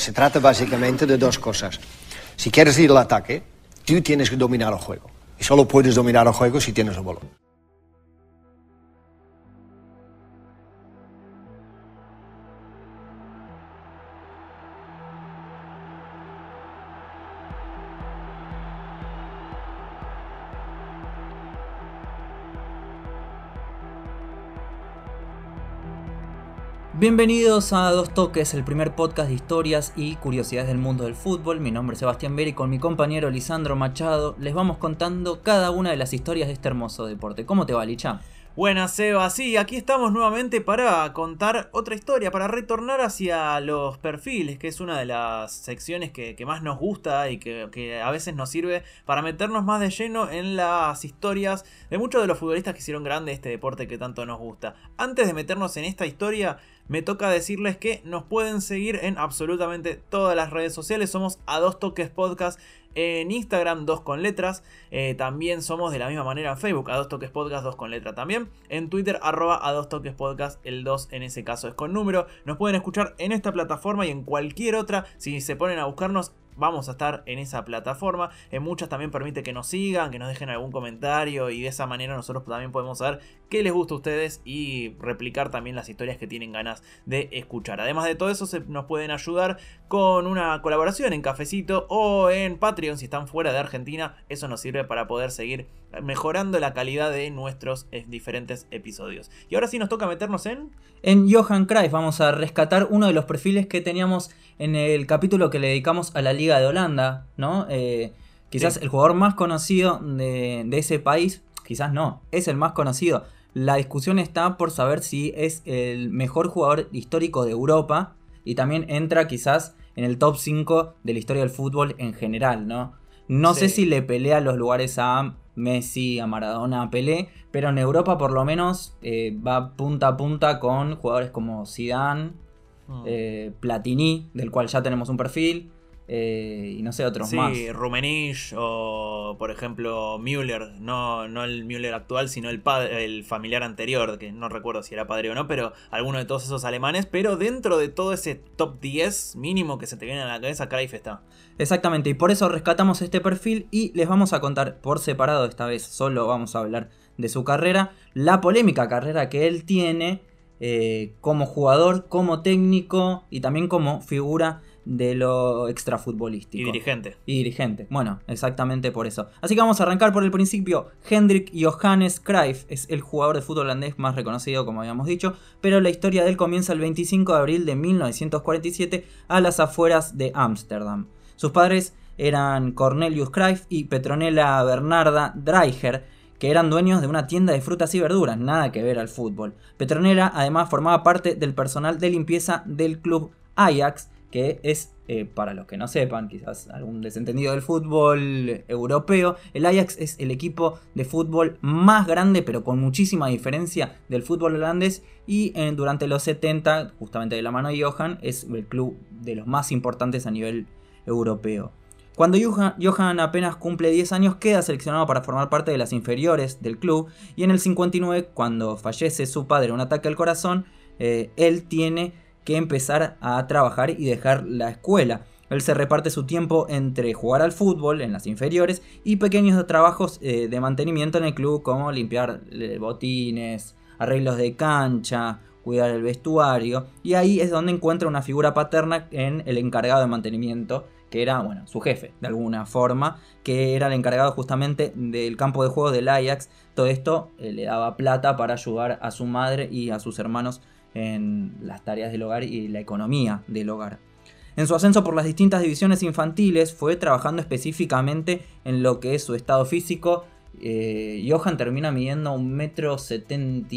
Se trata básicamente de dos cosas. Si quieres ir al ataque, tú tienes que dominar el juego. Y solo puedes dominar el juego si tienes el balón. Bienvenidos a Dos Toques, el primer podcast de historias y curiosidades del mundo del fútbol. Mi nombre es Sebastián Beri y con mi compañero Lisandro Machado les vamos contando cada una de las historias de este hermoso deporte. ¿Cómo te va, Licha? Buenas, Seba. Sí, aquí estamos nuevamente para contar otra historia, para retornar hacia los perfiles, que es una de las secciones que, más nos gusta y que, que, a veces nos sirve para meternos más de lleno en las historias de muchos de los futbolistas que hicieron grande este deporte que tanto nos gusta. Antes de meternos en esta historia, me toca decirles que nos pueden seguir en absolutamente todas las redes sociales. Somos a dos toques podcast en Instagram, dos con letras. Eh, también somos de la misma manera en Facebook, a dos toques podcast, dos con letra también. En Twitter, arroba a dos toques podcast, el 2 en ese caso es con número. Nos pueden escuchar en esta plataforma y en cualquier otra. Si se ponen a buscarnos, vamos a estar en esa plataforma. En muchas también permite que nos sigan, que nos dejen algún comentario y de esa manera nosotros también podemos saber qué les gusta a ustedes y replicar también las historias que tienen ganas de escuchar. Además de todo eso, se nos pueden ayudar con una colaboración en Cafecito o en Patreon si están fuera de Argentina. Eso nos sirve para poder seguir mejorando la calidad de nuestros eh, diferentes episodios. Y ahora sí nos toca meternos en... En Johan Cruyff vamos a rescatar uno de los perfiles que teníamos en el capítulo que le dedicamos a la Liga de Holanda, ¿no? Eh, quizás el jugador más conocido de, ese país, quizás no, es el más conocido. La discusión está por saber si es el mejor jugador histórico de Europa y también entra quizás en el top 5 de la historia del fútbol en general, ¿no? No sé si le pelea los lugares a Messi, a Maradona, a Pelé, pero en Europa por lo menos eh, va punta a punta con jugadores como Zidane, Mm. Eh, Platini, del cual ya tenemos un perfil. Eh, y no sé, otros más. Sí, Rumenich o por ejemplo Müller, no, no el Müller actual, sino el, padre, el familiar anterior, que no recuerdo si era padre o no, pero alguno de todos esos alemanes, pero dentro de todo ese top 10 mínimo que se te viene a la cabeza, Cruyff está. Exactamente, y por eso rescatamos este perfil y les vamos a contar por separado, esta vez solo vamos a hablar de su carrera, la polémica carrera que él tiene eh, como jugador, como técnico y también como figura de lo extrafutbolístico. Y dirigente. Y dirigente. Bueno, exactamente por eso. Así que vamos a arrancar por el principio. Hendrik Johannes Cruyff es el jugador de fútbol holandés más reconocido, como habíamos dicho, pero la historia de él comienza el 25 de abril de 1947 a las afueras de Ámsterdam. Sus padres eran Cornelius Cruyff y Petronella Bernarda Dreiger, que eran dueños de una tienda de frutas y verduras, nada que ver al fútbol. Petronera además formaba parte del personal de limpieza del club Ajax, que es, eh, para los que no sepan, quizás algún desentendido del fútbol europeo, el Ajax es el equipo de fútbol más grande, pero con muchísima diferencia del fútbol holandés, y eh, durante los 70, justamente de la mano de Johan, es el club de los más importantes a nivel europeo. Cuando Johan apenas cumple 10 años queda seleccionado para formar parte de las inferiores del club y en el 59 cuando fallece su padre un ataque al corazón, eh, él tiene que empezar a trabajar y dejar la escuela. Él se reparte su tiempo entre jugar al fútbol en las inferiores y pequeños trabajos eh, de mantenimiento en el club como limpiar eh, botines, arreglos de cancha, cuidar el vestuario y ahí es donde encuentra una figura paterna en el encargado de mantenimiento que era, bueno, su jefe, de alguna forma, que era el encargado justamente del campo de juego del Ajax. Todo esto eh, le daba plata para ayudar a su madre y a sus hermanos en las tareas del hogar y la economía del hogar. En su ascenso por las distintas divisiones infantiles fue trabajando específicamente en lo que es su estado físico. Eh, Johan termina midiendo un metro setenta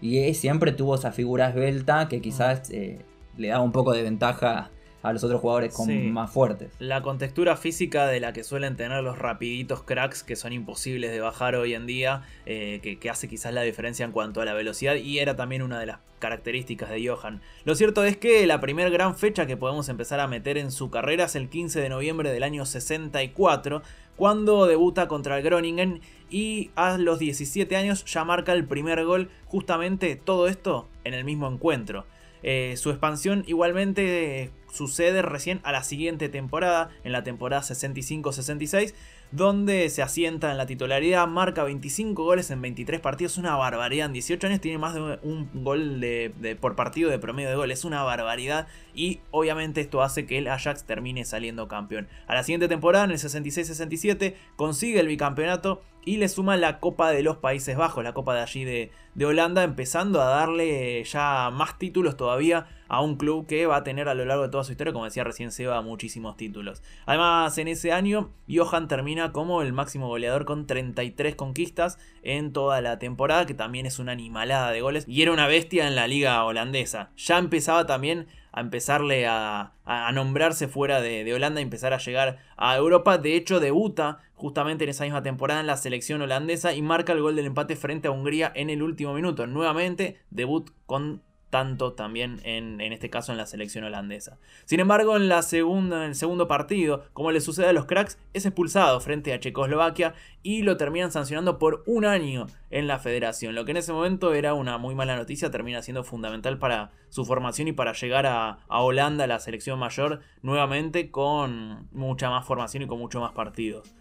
y siempre tuvo esa figura esbelta que quizás eh, le daba un poco de ventaja a los otros jugadores con más fuertes. La contextura física de la que suelen tener los rapiditos cracks que son imposibles de bajar hoy en día, eh, que, hace quizás la diferencia en cuanto a la velocidad y era también una de las características de Johan. Lo cierto es que la primera gran fecha que podemos empezar a meter en su carrera es el 15 de noviembre del año 64, cuando debuta contra el Groningen y a los 17 años ya marca el primer gol, justamente todo esto en el mismo encuentro. Eh, su expansión igualmente sucede recién a la siguiente temporada, en la temporada 65-66, donde se asienta en la titularidad, marca 25 goles en 23 partidos, una barbaridad. En 18 años tiene más de un gol de, por partido de promedio de gol, es una barbaridad. Y obviamente esto hace que el Ajax termine saliendo campeón. A la siguiente temporada, en el 66-67, consigue el bicampeonato y le suma la Copa de los Países Bajos, la Copa de allí de, de Holanda, empezando a darle ya más títulos todavía a un club que va a tener a lo largo de toda su historia, como decía recién Seba, muchísimos títulos. Además, en ese año, Johan termina como el máximo goleador con 33 conquistas en toda la temporada, que también es una animalada de goles, y era una bestia en la liga holandesa. Ya empezaba también a empezarle a, nombrarse fuera de, de, Holanda y empezar a llegar a Europa. De hecho, debuta justamente en esa misma temporada en la selección holandesa y marca el gol del empate frente a Hungría en el último minuto. Nuevamente, debut con tanto también en, este caso en la selección holandesa. Sin embargo, en, la segunda, en el segundo partido, como le sucede a los cracks, es expulsado frente a Checoslovaquia y lo terminan sancionando por un año en la federación. Lo que en ese momento era una muy mala noticia, termina siendo fundamental para su formación y para llegar a, a Holanda, la selección mayor, nuevamente con mucha más formación y con mucho más partidos.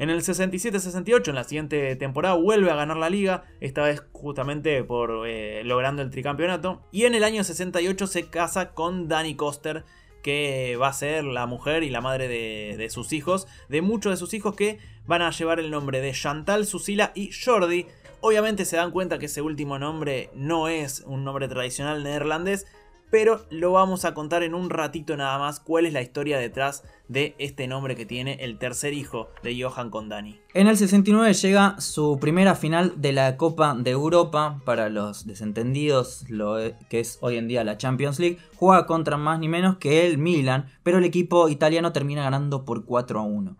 En el 67-68, en la siguiente temporada, vuelve a ganar la liga, esta vez justamente por eh, logrando el tricampeonato. Y en el año 68 se casa con Danny Koster, que va a ser la mujer y la madre de, sus hijos, de muchos de sus hijos que van a llevar el nombre de Chantal, Susila y Jordi. Obviamente se dan cuenta que ese último nombre no es un nombre tradicional neerlandés, pero lo vamos a contar en un ratito nada más cuál es la historia detrás de este nombre que tiene el tercer hijo de Johan con Dani. En el 69 llega su primera final de la Copa de Europa, para los desentendidos, lo que es hoy en día la Champions League, juega contra más ni menos que el Milan, pero el equipo italiano termina ganando por 4 a 1.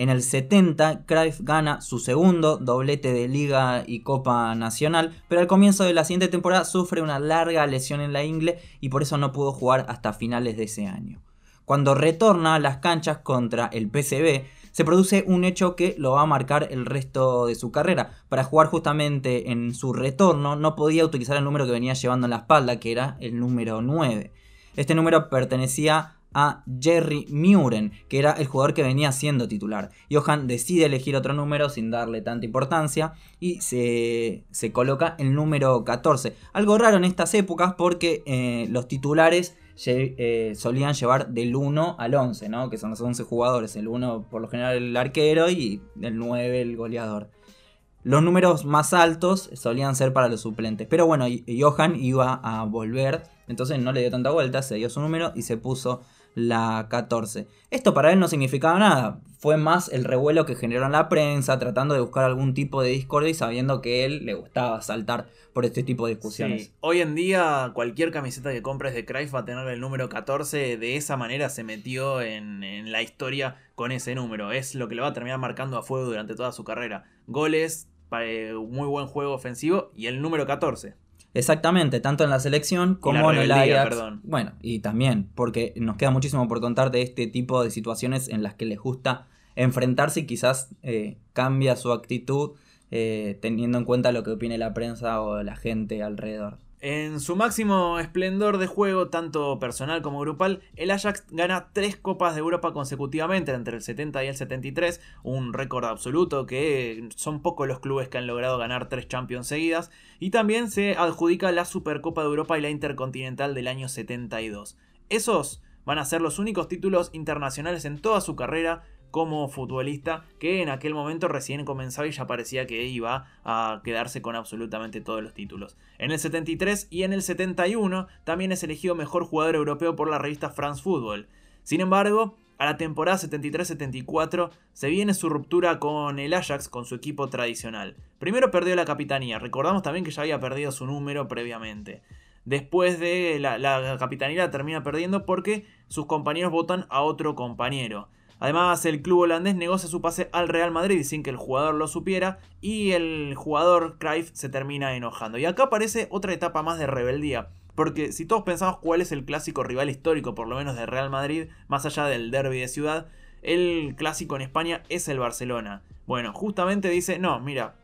En el 70, Cruyff gana su segundo doblete de Liga y Copa Nacional, pero al comienzo de la siguiente temporada sufre una larga lesión en la ingle y por eso no pudo jugar hasta finales de ese año. Cuando retorna a las canchas contra el PCB, se produce un hecho que lo va a marcar el resto de su carrera. Para jugar justamente en su retorno no podía utilizar el número que venía llevando en la espalda, que era el número 9. Este número pertenecía a Jerry Muren, que era el jugador que venía siendo titular. Johan decide elegir otro número sin darle tanta importancia y se, coloca el número 14. Algo raro en estas épocas porque eh, los titulares eh, solían llevar del 1 al 11, ¿no? que son los 11 jugadores. El 1 por lo general el arquero y el 9 el goleador. Los números más altos solían ser para los suplentes. Pero bueno, Johan iba a volver. Entonces no le dio tanta vuelta, se dio su número y se puso la 14. Esto para él no significaba nada, fue más el revuelo que generó en la prensa, tratando de buscar algún tipo de discordia y sabiendo que él le gustaba saltar por este tipo de discusiones. Hoy en día cualquier camiseta que compres de Cruyff va a tener el número 14, de esa manera se metió en, en la historia con ese número, es lo que le va a terminar marcando a fuego durante toda su carrera. Goles, eh, muy buen juego ofensivo y el número 14. Exactamente, tanto en la selección como en el Ajax. Bueno, y también, porque nos queda muchísimo por contar de este tipo de situaciones en las que les gusta enfrentarse y quizás eh, cambia su actitud eh, teniendo en cuenta lo que opine la prensa o la gente alrededor. En su máximo esplendor de juego, tanto personal como grupal, el Ajax gana tres Copas de Europa consecutivamente entre el 70 y el 73, un récord absoluto que son pocos los clubes que han logrado ganar tres Champions seguidas, y también se adjudica la Supercopa de Europa y la Intercontinental del año 72. Esos van a ser los únicos títulos internacionales en toda su carrera como futbolista que en aquel momento recién comenzaba y ya parecía que iba a quedarse con absolutamente todos los títulos. En el 73 y en el 71 también es elegido mejor jugador europeo por la revista France Football. Sin embargo, a la temporada 73-74 se viene su ruptura con el Ajax, con su equipo tradicional. Primero perdió la capitanía, recordamos también que ya había perdido su número previamente. Después de la, la capitanía la termina perdiendo porque sus compañeros votan a otro compañero. Además, el club holandés negocia su pase al Real Madrid sin que el jugador lo supiera y el jugador Cruyff se termina enojando. Y acá aparece otra etapa más de rebeldía. Porque si todos pensamos cuál es el clásico rival histórico, por lo menos de Real Madrid, más allá del derby de ciudad, el clásico en España es el Barcelona. Bueno, justamente dice, no, mira,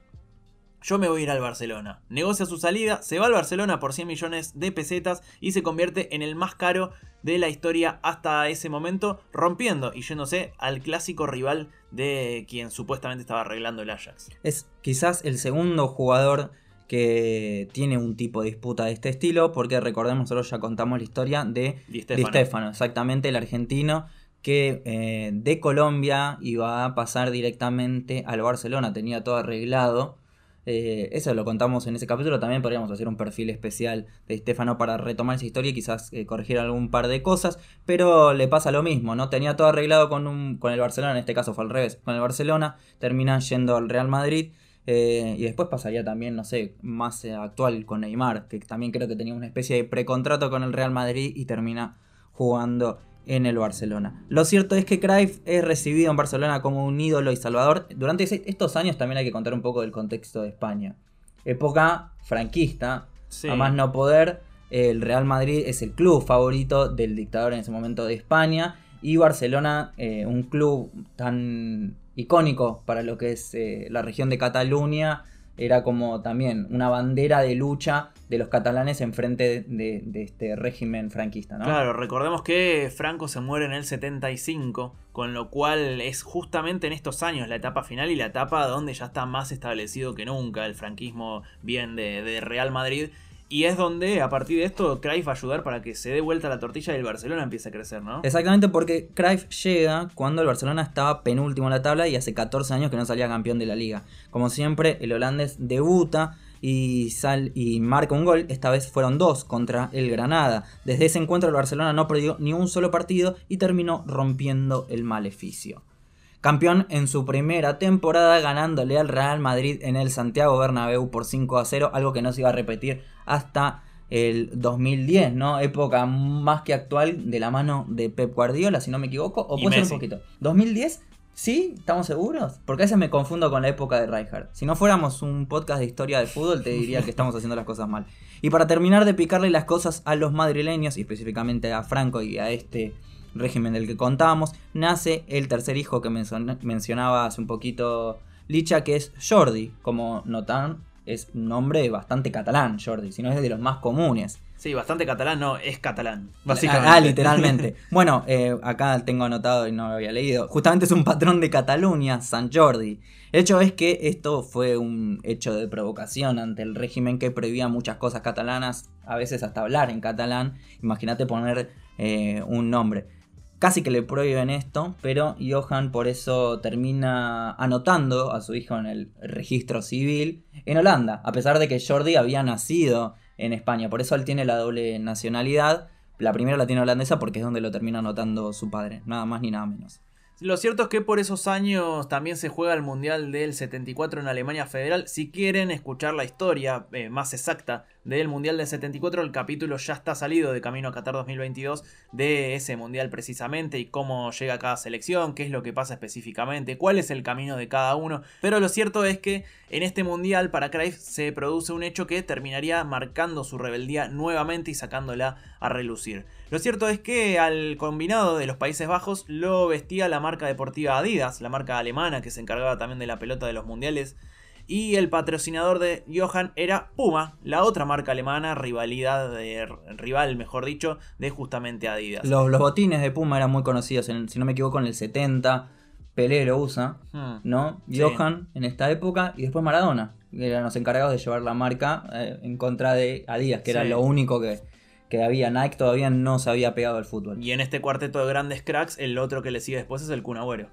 yo me voy a ir al Barcelona. Negocia su salida, se va al Barcelona por 100 millones de pesetas y se convierte en el más caro de la historia hasta ese momento, rompiendo y yéndose al clásico rival de quien supuestamente estaba arreglando el Ajax. Es quizás el segundo jugador que tiene un tipo de disputa de este estilo, porque recordemos, nosotros ya contamos la historia de Di. Stéfano, exactamente el argentino que eh, de Colombia iba a pasar directamente al Barcelona, tenía todo arreglado. Eh, eso lo contamos en ese capítulo, también podríamos hacer un perfil especial de Stefano para retomar esa historia y quizás eh, corregir algún par de cosas, pero le pasa lo mismo, ¿no? Tenía todo arreglado con, un, con el Barcelona, en este caso fue al revés, con el Barcelona, termina yendo al Real Madrid. eh, y después pasaría también, no sé, más actual con Neymar, que también creo que tenía una especie de precontrato con el Real Madrid y termina jugando en el Barcelona. Lo cierto es que Cruyff es recibido en Barcelona como un ídolo y salvador. Durante estos años también hay que contar un poco del contexto de España. Época franquista, Sí. a más no poder. El Real Madrid es el club favorito del dictador en ese momento de España. Y Barcelona, eh, un club tan icónico para lo que es eh, la región de Cataluña, era como también una bandera de lucha de los catalanes en frente de, este régimen franquista, ¿no? Claro, recordemos que Franco se muere en el 75, con lo cual es justamente en estos años la etapa final y la etapa donde ya está más establecido que nunca el franquismo bien de Real Madrid. Y es donde a partir de esto Cruyff va a ayudar para que se dé vuelta la tortilla y el Barcelona empiece a crecer, ¿no? Exactamente porque Cruyff llega cuando el Barcelona estaba penúltimo en la tabla y hace 14 años que no salía campeón de la liga. Como siempre, el holandés debuta y, sal, y marca un gol. Esta vez fueron dos contra el Granada. Desde ese encuentro el Barcelona no perdió ni un solo partido y terminó rompiendo el maleficio. Campeón en su primera temporada ganándole al Real Madrid en el Santiago Bernabéu por 5 a 0, algo que no se iba a repetir hasta el 2010, ¿no? Época más que actual de la mano de Pep Guardiola, si no me equivoco, o puede ser un poquito. ¿2010? ¿Sí? ¿Estamos seguros? Porque a veces me confundo con la época de Rijkaard. Si no fuéramos un podcast de historia de fútbol, te diría que estamos haciendo las cosas mal. Y para terminar de picarle las cosas a los madrileños, y específicamente a Franco y a este régimen del que contábamos, nace el tercer hijo que mencion- mencionaba hace un poquito Licha, que es Jordi. Como notan, es un nombre bastante catalán, Jordi, si no es de los más comunes. Sí, bastante catalán, no, es catalán. Básicamente. Ah, literalmente. bueno, eh, acá tengo anotado y no lo había leído. Justamente es un patrón de Cataluña, San Jordi. El hecho es que esto fue un hecho de provocación ante el régimen que prohibía muchas cosas catalanas, a veces hasta hablar en catalán. Imagínate poner eh, un nombre. Casi que le prohíben esto, pero Johan por eso termina anotando a su hijo en el registro civil en Holanda, a pesar de que Jordi había nacido en España. Por eso él tiene la doble nacionalidad. La primera la tiene holandesa porque es donde lo termina anotando su padre, nada más ni nada menos. Lo cierto es que por esos años también se juega el Mundial del 74 en Alemania Federal. Si quieren escuchar la historia eh, más exacta del Mundial del 74, el capítulo ya está salido de Camino a Qatar 2022 de ese Mundial precisamente y cómo llega cada selección, qué es lo que pasa específicamente, cuál es el camino de cada uno. Pero lo cierto es que en este Mundial para Cruyff se produce un hecho que terminaría marcando su rebeldía nuevamente y sacándola a relucir. Lo cierto es que al combinado de los Países Bajos lo vestía la marca deportiva Adidas, la marca alemana que se encargaba también de la pelota de los mundiales. Y el patrocinador de Johan era Puma, la otra marca alemana, rivalidad de, rival, mejor dicho, de justamente Adidas. Los, los botines de Puma eran muy conocidos, en- si no me equivoco, en el 70. Pelé lo usa, Hmm. ¿no? Sí. Johan en esta época y después Maradona, que eran los encargados de llevar la marca eh, en contra de Adidas, que era lo único que, que había. Nike todavía no se había pegado al fútbol. Y en este cuarteto de grandes cracks, el otro que le sigue después es el Kun Agüero.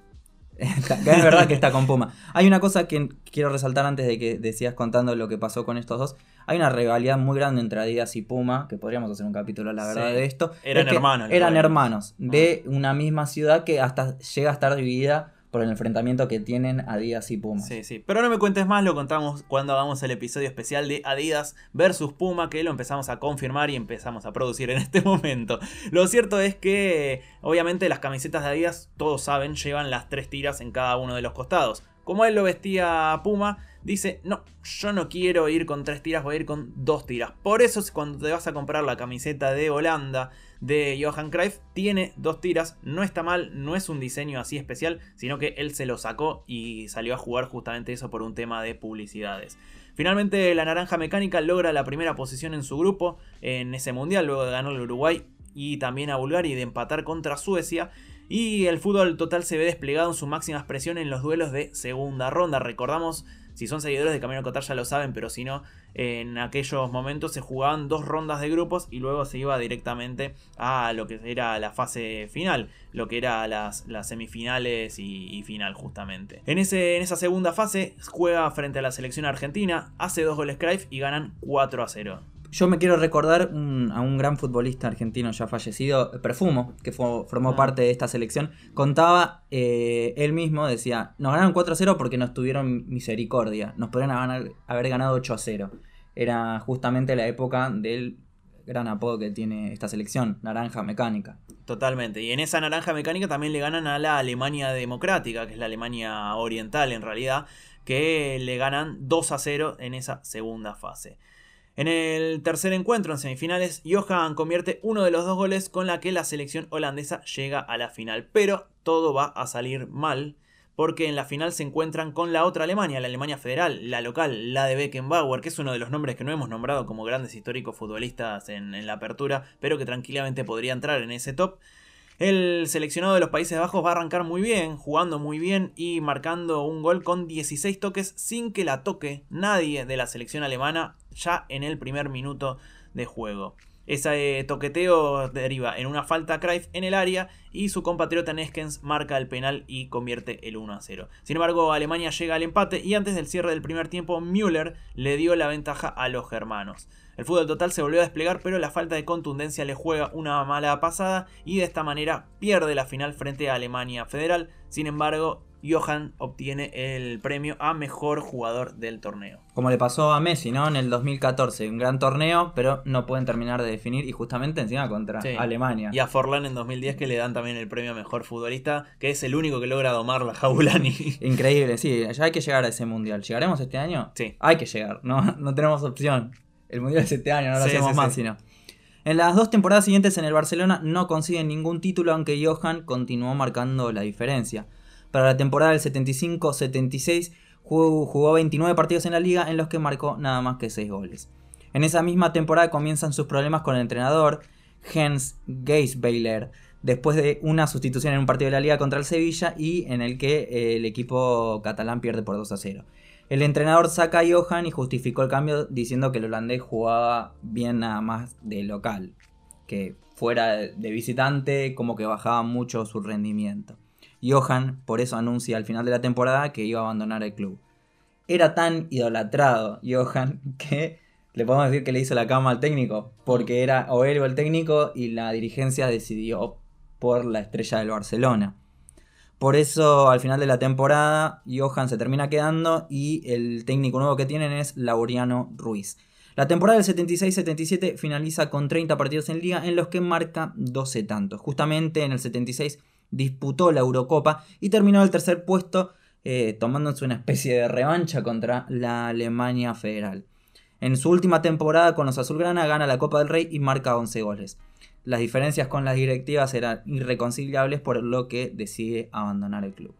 Es verdad que está con Puma. Hay una cosa que quiero resaltar antes de que decías contando lo que pasó con estos dos. Hay una rivalidad muy grande entre Adidas y Puma, que podríamos hacer un capítulo, la verdad, Sí. de esto. Eran Es hermanos, Eran hermanos de una misma ciudad que hasta llega a estar dividida por el enfrentamiento que tienen Adidas y Puma. Sí, sí. Pero no me cuentes más, lo contamos cuando hagamos el episodio especial de Adidas versus Puma, que lo empezamos a confirmar y empezamos a producir en este momento. Lo cierto es que, obviamente, las camisetas de Adidas, todos saben, llevan las tres tiras en cada uno de los costados. Como él lo vestía Puma, dice, no, yo no quiero ir con tres tiras, voy a ir con dos tiras. Por eso es cuando te vas a comprar la camiseta de Holanda de Johan Cruyff, tiene dos tiras, no está mal, no es un diseño así especial, sino que él se lo sacó y salió a jugar justamente eso por un tema de publicidades. Finalmente la naranja mecánica logra la primera posición en su grupo en ese mundial, luego de ganar el Uruguay y también a Bulgaria y de empatar contra Suecia. Y el fútbol total se ve desplegado en su máxima expresión en los duelos de segunda ronda. Recordamos si son seguidores de Camino Cotar ya lo saben, pero si no, en aquellos momentos se jugaban dos rondas de grupos y luego se iba directamente a lo que era la fase final, lo que era las, las semifinales y, final justamente. En, ese, en esa segunda fase juega frente a la selección argentina, hace dos goles Cruyff y ganan 4 a 0. Yo me quiero recordar a un gran futbolista argentino ya fallecido, Perfumo, que formó ah. parte de esta selección. Contaba eh, él mismo, decía, nos ganaron 4 a 0 porque nos tuvieron misericordia. Nos podrían haber ganado 8 a 0. Era justamente la época del gran apodo que tiene esta selección, Naranja Mecánica. Totalmente. Y en esa Naranja Mecánica también le ganan a la Alemania Democrática, que es la Alemania Oriental en realidad, que le ganan 2 a 0 en esa segunda fase. En el tercer encuentro, en semifinales, Johan convierte uno de los dos goles con la que la selección holandesa llega a la final. Pero todo va a salir mal, porque en la final se encuentran con la otra Alemania, la Alemania federal, la local, la de Beckenbauer, que es uno de los nombres que no hemos nombrado como grandes históricos futbolistas en, en la apertura, pero que tranquilamente podría entrar en ese top. El seleccionado de los Países Bajos va a arrancar muy bien, jugando muy bien y marcando un gol con 16 toques sin que la toque nadie de la selección alemana ya en el primer minuto de juego. Ese toqueteo deriva en una falta a Cruyff en el área y su compatriota Neskens marca el penal y convierte el 1 a 0. Sin embargo, Alemania llega al empate y antes del cierre del primer tiempo, Müller le dio la ventaja a los germanos. El fútbol total se volvió a desplegar, pero la falta de contundencia le juega una mala pasada y de esta manera pierde la final frente a Alemania Federal. Sin embargo, Johan obtiene el premio a mejor jugador del torneo. Como le pasó a Messi, ¿no? En el 2014, un gran torneo, pero no pueden terminar de definir y justamente encima contra Alemania. Y a Forlán en 2010 que le dan también el premio a mejor futbolista, que es el único que logra domar la Jaulani. Increíble, sí, ya hay que llegar a ese mundial. ¿Llegaremos este año? Sí. Hay que llegar, no, no tenemos opción. El mundial es este año, no lo hacemos más, sino. En las dos temporadas siguientes en el Barcelona no consiguen ningún título, aunque Johan continuó marcando la diferencia. Para la temporada del 75-76 jugó, 29 partidos en la liga en los que marcó nada más que 6 goles. En esa misma temporada comienzan sus problemas con el entrenador Jens Geisbeiler, después de una sustitución en un partido de la liga contra el Sevilla y en el que eh, el equipo catalán pierde por 2 a 0. El entrenador saca a Johan y justificó el cambio diciendo que el holandés jugaba bien nada más de local, que fuera de visitante como que bajaba mucho su rendimiento. Johan por eso anuncia al final de la temporada que iba a abandonar el club. Era tan idolatrado Johan que le podemos decir que le hizo la cama al técnico, porque era o el técnico y la dirigencia decidió por la estrella del Barcelona. Por eso al final de la temporada Johan se termina quedando y el técnico nuevo que tienen es Laureano Ruiz. La temporada del 76-77 finaliza con 30 partidos en liga en los que marca 12 tantos. Justamente en el 76 disputó la Eurocopa y terminó el tercer puesto eh, tomándose una especie de revancha contra la Alemania Federal. En su última temporada con los Azulgrana gana la Copa del Rey y marca 11 goles. Las diferencias con las directivas eran irreconciliables por lo que decide abandonar el club.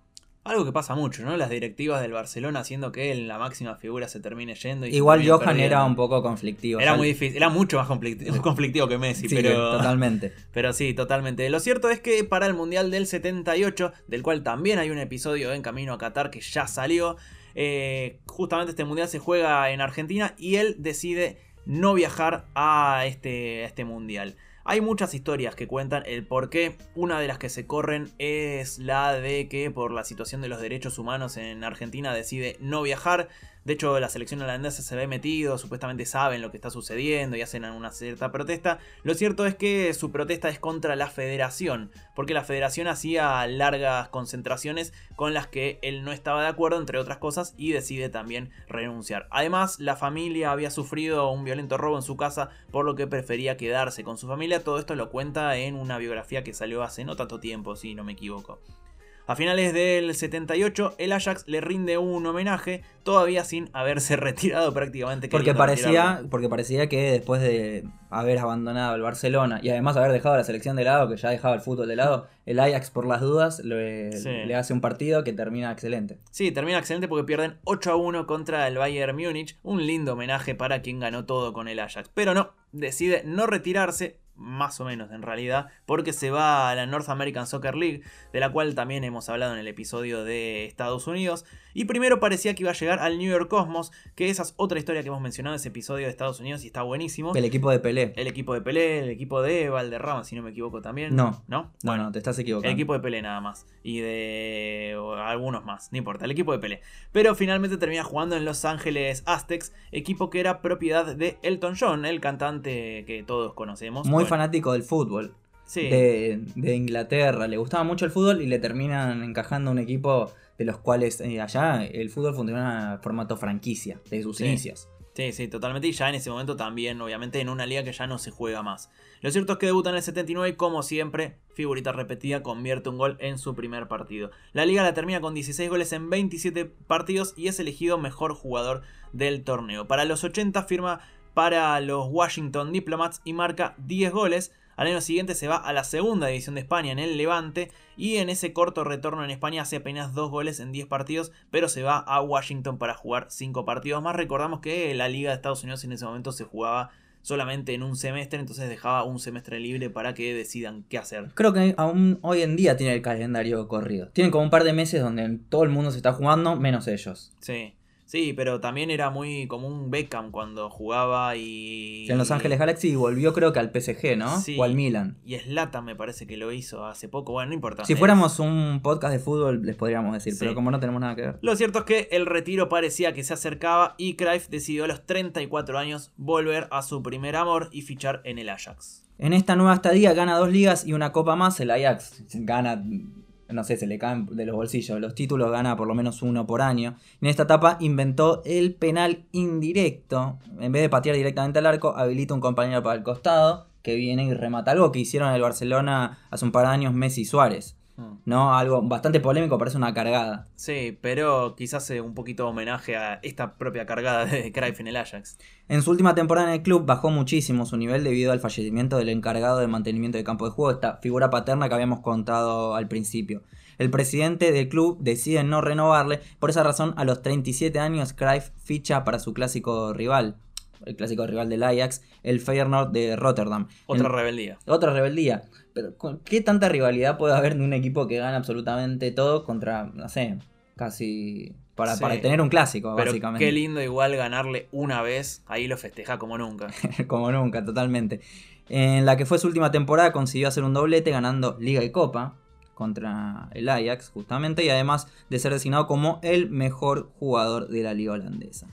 Algo que pasa mucho, ¿no? Las directivas del Barcelona haciendo que la máxima figura se termine yendo. Igual Johan era un poco conflictivo. Era muy difícil, era mucho más conflictivo, que Messi, pero. Totalmente. Pero sí, totalmente. Lo cierto es que para el Mundial del 78, del cual también hay un episodio en Camino a Qatar que ya salió, eh, justamente este Mundial se juega en Argentina y él decide no viajar a este, a este Mundial. Hay muchas historias que cuentan el por qué. Una de las que se corren es la de que por la situación de los derechos humanos en Argentina decide no viajar. De hecho, la selección holandesa se ve metido, supuestamente saben lo que está sucediendo y hacen una cierta protesta. Lo cierto es que su protesta es contra la federación, porque la federación hacía largas concentraciones con las que él no estaba de acuerdo, entre otras cosas, y decide también renunciar. Además, la familia había sufrido un violento robo en su casa, por lo que prefería quedarse con su familia. Todo esto lo cuenta en una biografía que salió hace no tanto tiempo, si no me equivoco. A finales del 78, el Ajax le rinde un homenaje, todavía sin haberse retirado prácticamente. Porque parecía, retirarlo. porque parecía que después de haber abandonado el Barcelona y además haber dejado la selección de lado, que ya dejaba el fútbol de lado, el Ajax por las dudas le, Sí. le hace un partido que termina excelente. Sí, termina excelente porque pierden 8 a 1 contra el Bayern Múnich. Un lindo homenaje para quien ganó todo con el Ajax. Pero no, decide no retirarse, más o menos en realidad, porque se va a la North American Soccer League, de la cual también hemos hablado en el episodio de Estados Unidos. Y primero parecía que iba a llegar al New York Cosmos, que esa es otra historia que hemos mencionado en ese episodio de Estados Unidos y está buenísimo. El equipo de Pelé. El equipo de Pelé, el equipo de Valderrama, si no me equivoco también. No. ¿No? No, no, te estás equivocando. El equipo de Pelé nada más. Y de algunos más, no importa, el equipo de Pelé. Pero finalmente termina jugando en Los Ángeles Aztecs, equipo que era propiedad de Elton John, el cantante que todos conocemos. Muy Bueno, fanático del fútbol. Sí, de, de Inglaterra. Le gustaba mucho el fútbol y le terminan encajando un equipo de los cuales eh, allá el fútbol funciona en formato franquicia, de sus Sí. inicios. sí, sí, totalmente. Y ya en ese momento también, obviamente, en una liga que ya no se juega más. Lo cierto es que debuta en el 79 y, como siempre, figurita repetida, convierte un gol en su primer partido. La liga la termina con 16 goles en 27 partidos y es elegido mejor jugador del torneo. Para los 80 firma para los Washington Diplomats y marca 10 goles. Al año siguiente se va a la segunda división de España en el Levante y en ese corto retorno en España hace apenas 2 goles en 10 partidos, pero se va a Washington para jugar 5 partidos más. Recordamos que la Liga de Estados Unidos en ese momento se jugaba solamente en un semestre, entonces dejaba un semestre libre para que decidan qué hacer. Creo que aún hoy en día tiene el calendario corrido. Tienen como un par de meses donde todo el mundo se está jugando, menos ellos. Sí. Sí, pero también era muy como un Beckham cuando jugaba y... En Los Ángeles Galaxy volvió creo que al PSG, ¿no? Sí. O al Milan. Y Zlatan me parece que lo hizo hace poco. Bueno, no importa. Si fuéramos un podcast de fútbol les podríamos decir, Sí. pero como no tenemos nada que ver. Lo cierto es que el retiro parecía que se acercaba y Cruyff decidió a los 34 años volver a su primer amor y fichar en el Ajax. En esta nueva estadía gana dos ligas y una copa más. El Ajax gana, no sé, se le caen de los bolsillos. Los títulos gana por lo menos uno por año. En esta etapa inventó el penal indirecto. En vez de patear directamente al arco, habilita un compañero para el costado que viene y remata algo que hicieron en el Barcelona hace un par de años Messi Suárez. ¿No? Algo bastante polémico, parece una cargada. Sí, pero quizás un poquito homenaje a esta propia cargada de Cruyff en el Ajax. En su última temporada en el club bajó muchísimo su nivel debido al fallecimiento del encargado de mantenimiento de campo de juego, esta figura paterna que habíamos contado al principio. El presidente del club decide no renovarle, por esa razón a los 37 años Cruyff ficha para su clásico rival, el clásico rival del Ajax, el Feyenoord de Rotterdam. Otra En- rebeldía. otra rebeldía. Pero ¿con ¿qué tanta rivalidad puede haber de un equipo que gana absolutamente todo contra, no sé, casi... Para, Sí. para tener un clásico, Pero básicamente. qué lindo igual ganarle una vez, ahí lo festeja como nunca. Como nunca, totalmente. En la que fue su última temporada consiguió hacer un doblete ganando Liga y Copa contra el Ajax, justamente, y además de ser designado como el mejor jugador de la liga holandesa.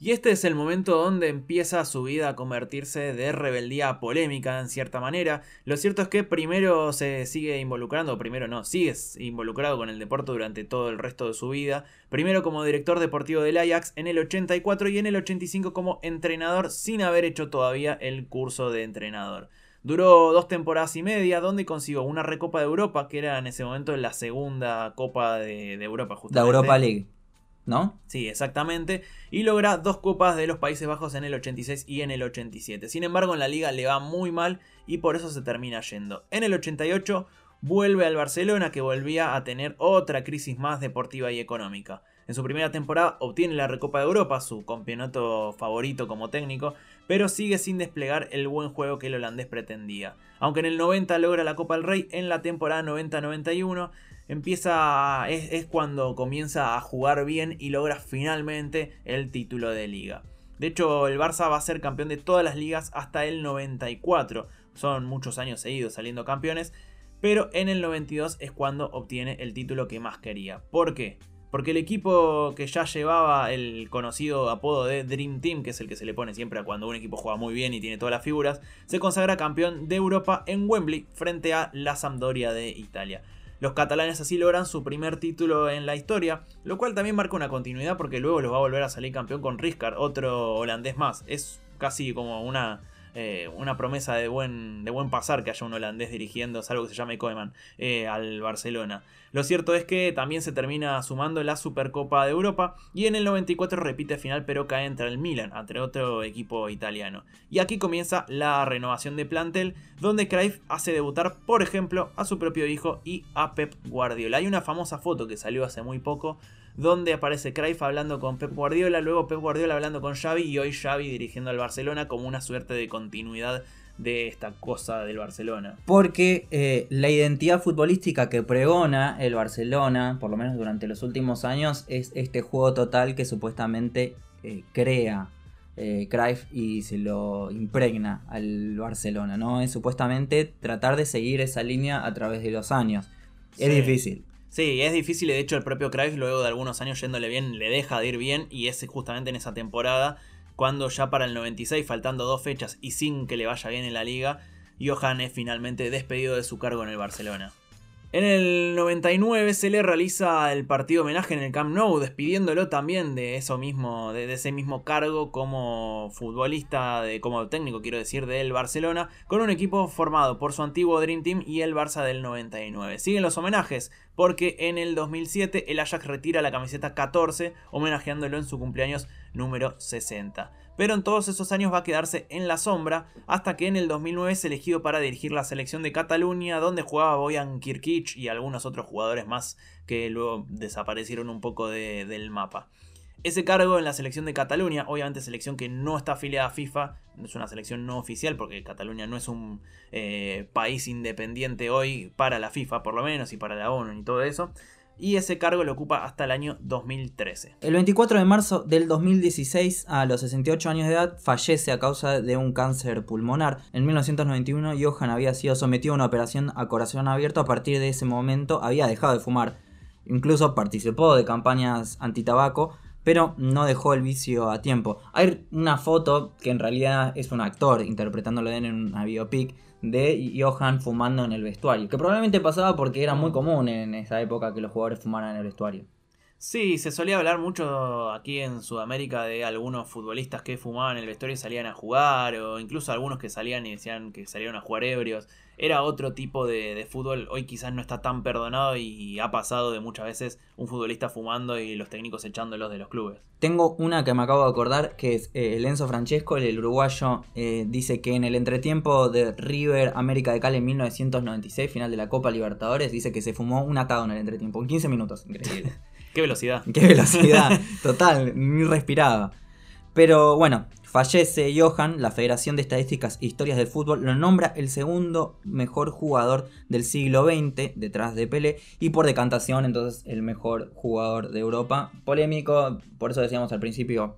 Y este es el momento donde empieza su vida a convertirse de rebeldía a polémica en cierta manera. Lo cierto es que primero se sigue involucrando, primero no, sigue involucrado con el deporte durante todo el resto de su vida. Primero como director deportivo del Ajax en el 84 y en el 85 como entrenador sin haber hecho todavía el curso de entrenador. Duró dos temporadas y media donde consiguió una Recopa de Europa, que era en ese momento la segunda Copa de, de Europa La justamente. Europa League, ¿no? Sí, exactamente. Y logra dos copas de los Países Bajos en el 86 y en el 87. Sin embargo, en la liga le va muy mal y por eso se termina yendo. En el 88 vuelve al Barcelona que volvía a tener otra crisis más deportiva y económica. En su primera temporada obtiene la Recopa de Europa, su campeonato favorito como técnico, pero sigue sin desplegar el buen juego que el holandés pretendía. Aunque en el 90 logra la Copa del Rey, en la temporada 90-91 empieza es, es cuando comienza a jugar bien y logra finalmente el título de liga. De hecho, el Barça va a ser campeón de todas las ligas hasta el 94. Son muchos años seguidos saliendo campeones, pero en el 92 es cuando obtiene el título que más quería. ¿Por qué? Porque el equipo que ya llevaba el conocido apodo de Dream Team, que es el que se le pone siempre a cuando un equipo juega muy bien y tiene todas las figuras, se consagra campeón de Europa en Wembley frente a la Sampdoria de Italia. Los catalanes así logran su primer título en la historia, lo cual también marca una continuidad porque luego los va a volver a salir campeón con Rijkaard, otro holandés más. Es casi como una eh, una promesa de buen, de buen pasar que haya un holandés dirigiendo, salvo que se llame Koeman, eh, al Barcelona. Lo cierto es que también se termina sumando la Supercopa de Europa y en el 94 repite final pero cae entre el Milan, entre otro equipo italiano. Y aquí comienza la renovación de plantel donde Cruyff hace debutar por ejemplo a su propio hijo y a Pep Guardiola. Hay una famosa foto que salió hace muy poco donde aparece Cruyff hablando con Pep Guardiola, luego Pep Guardiola hablando con Xavi y hoy Xavi dirigiendo al Barcelona como una suerte de continuidad de esta cosa del Barcelona. Porque eh, la identidad futbolística que pregona el Barcelona, por lo menos durante los últimos años, es este juego total que supuestamente eh, crea eh, Cruyff y se lo impregna al Barcelona, ¿no? Es supuestamente tratar de seguir esa línea a través de los años. Es difícil. Sí, es difícil y de hecho el propio Cruyff luego de algunos años yéndole bien le deja de ir bien y es justamente en esa temporada cuando ya para el 96, faltando dos fechas y sin que le vaya bien en la liga, Johan es finalmente despedido de su cargo en el Barcelona. En el 99 se le realiza el partido homenaje en el Camp Nou, despidiéndolo también de eso mismo, de, ese mismo cargo como futbolista, de, como técnico, quiero decir, del Barcelona, con un equipo formado por su antiguo Dream Team y el Barça del 99. Siguen los homenajes, porque en el 2007 el Ajax retira la camiseta 14, homenajeándolo en su cumpleaños número 60 pero en todos esos años va a quedarse en la sombra hasta que en el 2009 es elegido para dirigir la selección de Cataluña, donde jugaba Boyan Kirkic y algunos otros jugadores más que luego desaparecieron un poco del mapa. Ese cargo en la selección de Cataluña, obviamente selección que no está afiliada a FIFA, es una selección no oficial porque Cataluña no es un eh, país independiente hoy para la FIFA por lo menos y para la ONU y todo eso, y ese cargo lo ocupa hasta el año 2013. El 24 de marzo del 2016, a los 68 años de edad, fallece a causa de un cáncer pulmonar. En 1991, Johan había sido sometido a una operación a corazón abierto. A partir de ese momento, había dejado de fumar. Incluso participó de campañas antitabaco, pero no dejó el vicio a tiempo. Hay una foto que en realidad es un actor interpretándolo en una biopic de Johan fumando en el vestuario, que probablemente pasaba porque era muy común en esa época que los jugadores fumaran en el vestuario. Sí, se solía hablar mucho aquí en Sudamérica de algunos futbolistas que fumaban en el vestuario y salían a jugar, o incluso algunos que salían y decían que salieron a jugar ebrios. Era otro tipo de, fútbol, hoy quizás no está tan perdonado y ha pasado de muchas veces un futbolista fumando y los técnicos echándolos de los clubes. Tengo una que me acabo de acordar, que es eh, el Enzo Francesco, el uruguayo, eh, dice que en el entretiempo de River América de Cali en 1996, final de la Copa Libertadores, dice que se fumó un atado en el entretiempo, en 15 minutos, increíble. Qué velocidad. Qué velocidad, total, ni respiraba. Pero bueno, fallece Johan, la Federación de Estadísticas e Historias del Fútbol lo nombra el segundo mejor jugador del siglo XX, detrás de Pelé, y por decantación entonces el mejor jugador de Europa. Polémico, por eso decíamos al principio,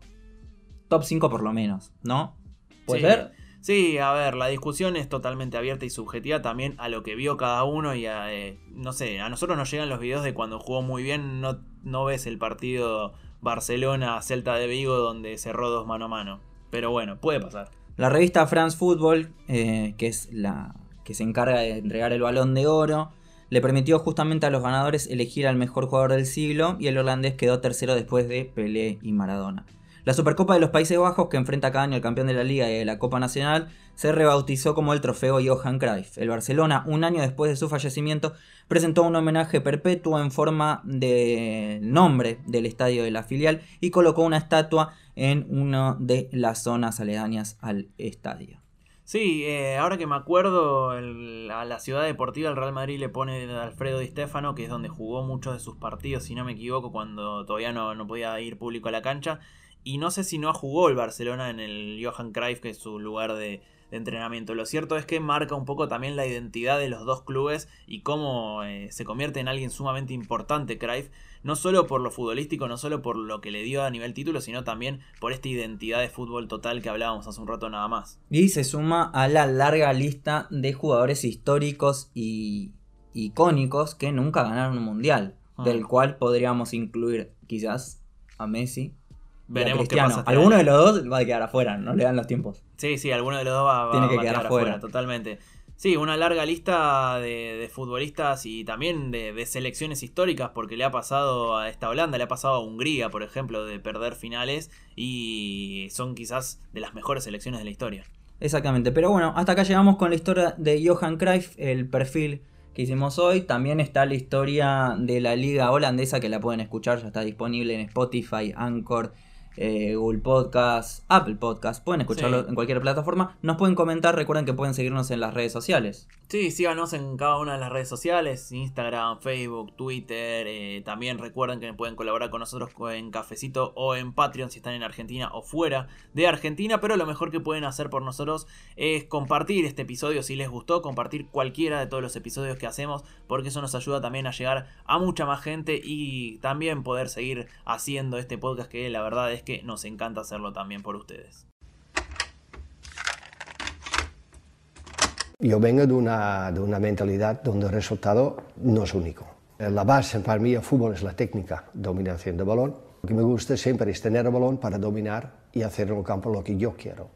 top 5 por lo menos, ¿no? ¿Puede ser? Sí, a ver, la discusión es totalmente abierta y subjetiva también a lo que vio cada uno y a, eh, no sé, a nosotros nos llegan los videos de cuando jugó muy bien, no, no ves el partido Barcelona-Celta de Vigo donde cerró dos mano a mano. Pero bueno, puede pasar. La revista France Football, eh, que es la que se encarga de entregar el balón de oro, le permitió justamente a los ganadores elegir al mejor jugador del siglo y el holandés quedó tercero después de Pelé y Maradona. La Supercopa de los Países Bajos, que enfrenta cada año al campeón de la Liga y de la Copa Nacional, se rebautizó como el trofeo Johan Cruyff. El Barcelona, un año después de su fallecimiento, presentó un homenaje perpetuo en forma de nombre del estadio de la filial y colocó una estatua en una de las zonas aledañas al estadio. Sí, eh, ahora que me acuerdo, a la ciudad deportiva el Real Madrid le pone Alfredo Di Stefano, que es donde jugó muchos de sus partidos, si no me equivoco, cuando todavía no, no podía ir público a la cancha. Y no sé si no jugó el Barcelona en el Johan Cruyff, que es su lugar de, entrenamiento. Lo cierto es que marca un poco también la identidad de los dos clubes y cómo eh, se convierte en alguien sumamente importante Cruyff, no solo por lo futbolístico, no solo por lo que le dio a nivel título, sino también por esta identidad de fútbol total que hablábamos hace un rato nada más. Y se suma a la larga lista de jugadores históricos y icónicos que nunca ganaron un mundial, ah. del cual podríamos incluir quizás a Messi, Veremos qué pasa. Este alguno de los dos va a quedar afuera, no le dan los tiempos. Sí, sí, alguno de los dos va, Tiene que quedar, afuera. totalmente. Sí, una larga lista de, futbolistas y también de, selecciones históricas, porque le ha pasado a esta Holanda, le ha pasado a Hungría, por ejemplo, de perder finales y son quizás de las mejores selecciones de la historia. Exactamente, pero bueno, hasta acá llegamos con la historia de Johan Cruyff, el perfil que hicimos hoy. También está la historia de la liga holandesa que la pueden escuchar, ya está disponible en Spotify, Anchor, eh, Google Podcast, Apple Podcast. Pueden escucharlo Sí. en cualquier plataforma. Nos pueden comentar, recuerden que pueden seguirnos en las redes sociales. Sí, síganos en cada una de las redes sociales, Instagram, Facebook, Twitter. eh, también recuerden que pueden colaborar con nosotros en Cafecito o en Patreon si están en Argentina o fuera de Argentina. Pero lo mejor que pueden hacer por nosotros es compartir este episodio si les gustó, compartir cualquiera de todos los episodios que hacemos, porque eso nos ayuda también a llegar a mucha más gente y también poder seguir haciendo este podcast que la verdad es que nos encanta hacerlo también por ustedes. Yo vengo de una, de una mentalidad donde el resultado no es único. La base para mí el fútbol es la técnica, dominación de balón. Lo que me gusta siempre es tener el balón para dominar y hacer en el campo lo que yo quiero.